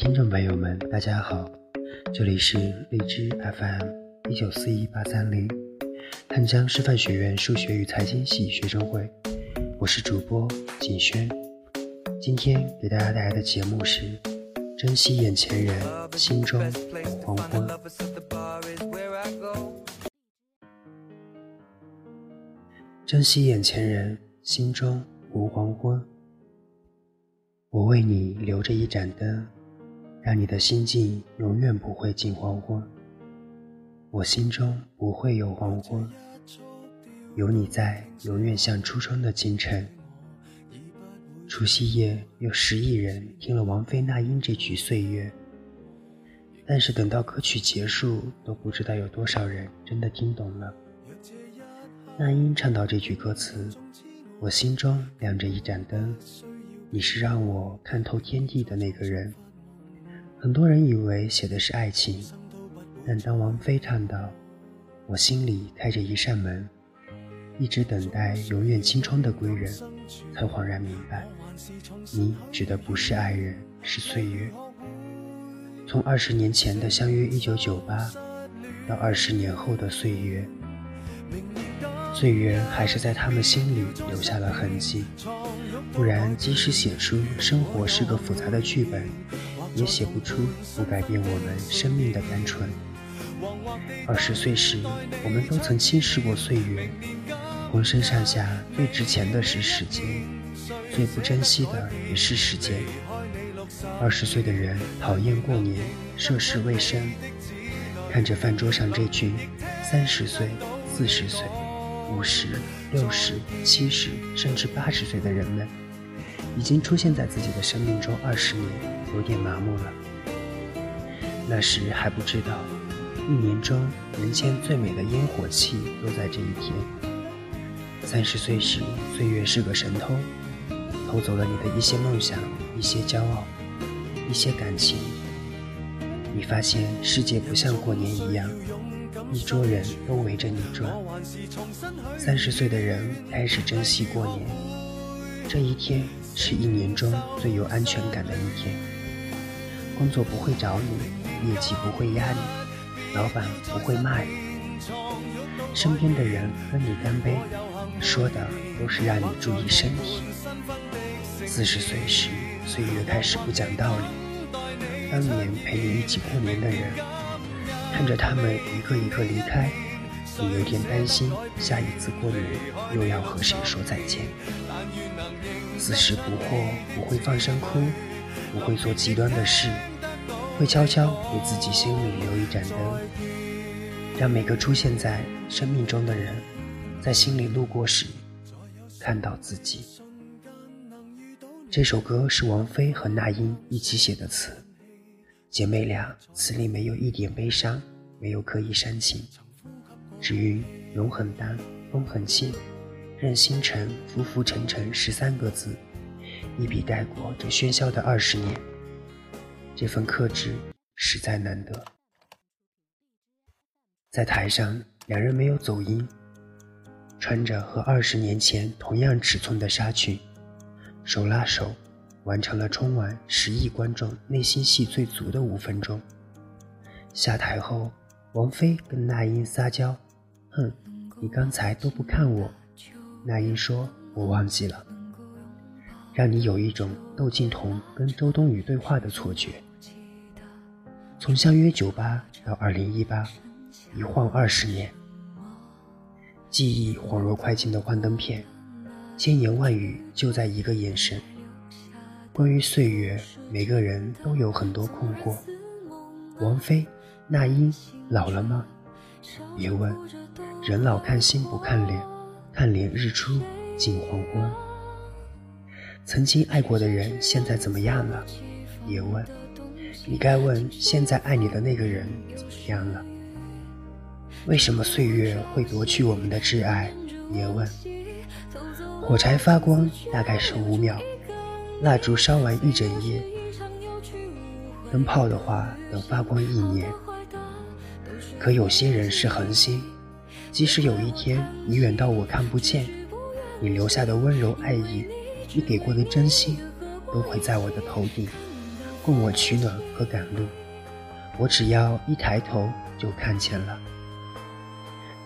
听众朋友们，大家好，这里是荔枝 FM 一九四一八三零，汉江师范学院数学与财经系学生会，我是主播景轩。今天给大家带来的节目是：珍惜眼前人，心中无黄昏。珍惜眼前人，心中无黄昏。我为你留着一盏灯。让你的心境永远不会进黄昏，我心中不会有黄昏，有你在，永远像初春的清晨。除夕夜，有十亿人听了王菲、那英这曲《岁月》，但是等到歌曲结束，都不知道有多少人真的听懂了。那英唱到这句歌词：“我心中亮着一盏灯，你是让我看透天地的那个人。”很多人以为写的是爱情，但当王菲唱到“我心里开着一扇门，一直等待永远清窗的归人”，才恍然明白，你指的不是爱人，是岁月。从二十年前的相约一九九八，到二十年后的岁月，岁月还是在他们心里留下了痕迹。不然，即使写出生活是个复杂的剧本。也写不出不改变我们生命的单纯。二十岁时，我们都曾轻视过岁月，浑身上下最值钱的是时间，最不珍惜的也是时间。二十岁的人讨厌过年，涉世未深，看着饭桌上这群三十岁、四十岁、五十、六十、七十，甚至八十岁的人们。已经出现在自己的生命中二十年，有点麻木了。那时还不知道，一年中人间最美的烟火气都在这一天。三十岁时，岁月是个神偷，偷走了你的一些梦想、一些骄傲、一些感情。你发现世界不像过年一样，一桌人都围着你转。三十岁的人开始珍惜过年，这一天。是一年中最有安全感的一天。工作不会找你，业绩不会压你，老板不会骂你，身边的人跟你干杯，说的都是让你注意身体。四十岁时，岁月开始不讲道理。当年陪你一起过年的人，看着他们一个一个离开，你有点担心，下一次过年又要和谁说再见。四十不惑，不会放声哭，不会做极端的事，会悄悄给自己心里留一盏灯，让每个出现在生命中的人，在心里路过时看到自己。这首歌是王菲和那英一起写的词，姐妹俩词里没有一点悲伤，没有刻意煽情，只云容很淡，风很轻。任星辰浮浮沉沉十三个字，一笔带过这喧嚣的二十年。这份克制实在难得。在台上，两人没有走音，穿着和二十年前同样尺寸的纱裙，手拉手，完成了春晚十亿观众内心戏最足的五分钟。下台后，王菲跟那英撒娇：“哼，你刚才都不看我。”那英说：“我忘记了，让你有一种窦靖童跟周冬雨对话的错觉。从相约九八到二零一八，一晃二十年，记忆恍若快进的幻灯片，千言万语就在一个眼神。关于岁月，每个人都有很多困惑。王菲、那英老了吗？别问，人老看心不看脸。”看脸日出，近黄昏。曾经爱过的人，现在怎么样了？别问，你该问现在爱你的那个人怎么样了。为什么岁月会夺去我们的挚爱？别问。火柴发光大概是五秒，蜡烛烧完一整夜，灯泡的话能发光一年。可有些人是恒星。即使有一天你远到我看不见，你留下的温柔爱意，你给过的真心，都会在我的头顶，供我取暖和赶路。我只要一抬头就看见了。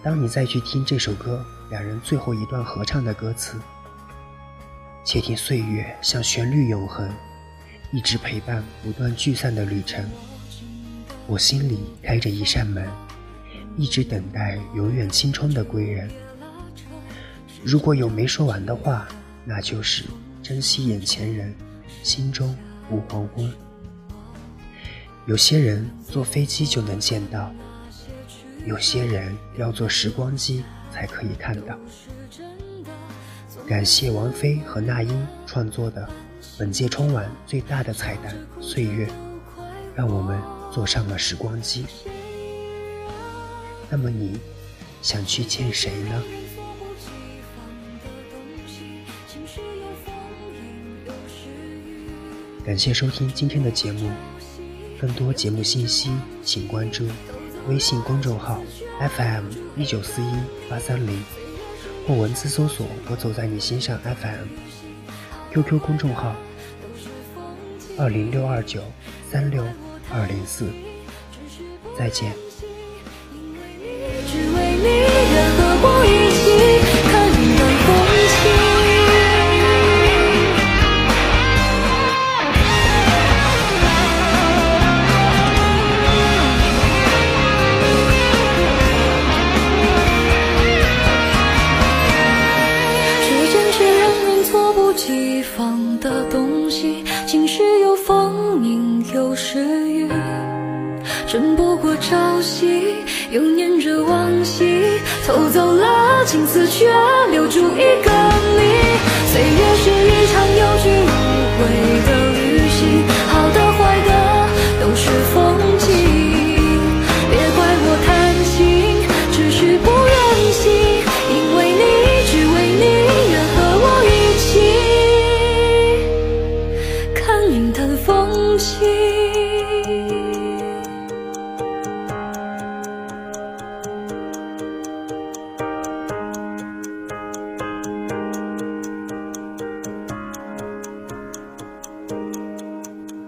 当你再去听这首歌两人最后一段合唱的歌词，且听岁月像旋律永恒，一直陪伴不断聚散的旅程。我心里开着一扇门，一直等待永远青春的归人。如果有没说完的话，那就是珍惜眼前人，心中无黄昏。有些人坐飞机就能见到，有些人要坐时光机才可以看到。感谢王菲和那英创作的本届春晚最大的彩蛋《岁月》，让我们坐上了时光机。那么你想去见谁呢？感谢收听今天的节目。更多节目信息，请关注微信公众号 FM 一九四一八三零，或文字搜索“我走在你心上 FM”，QQ 公众号二零六二九三六二零四。再见。不过朝夕，又念着往昔，偷走了青丝，却留住一个你。岁月是一场有去无回的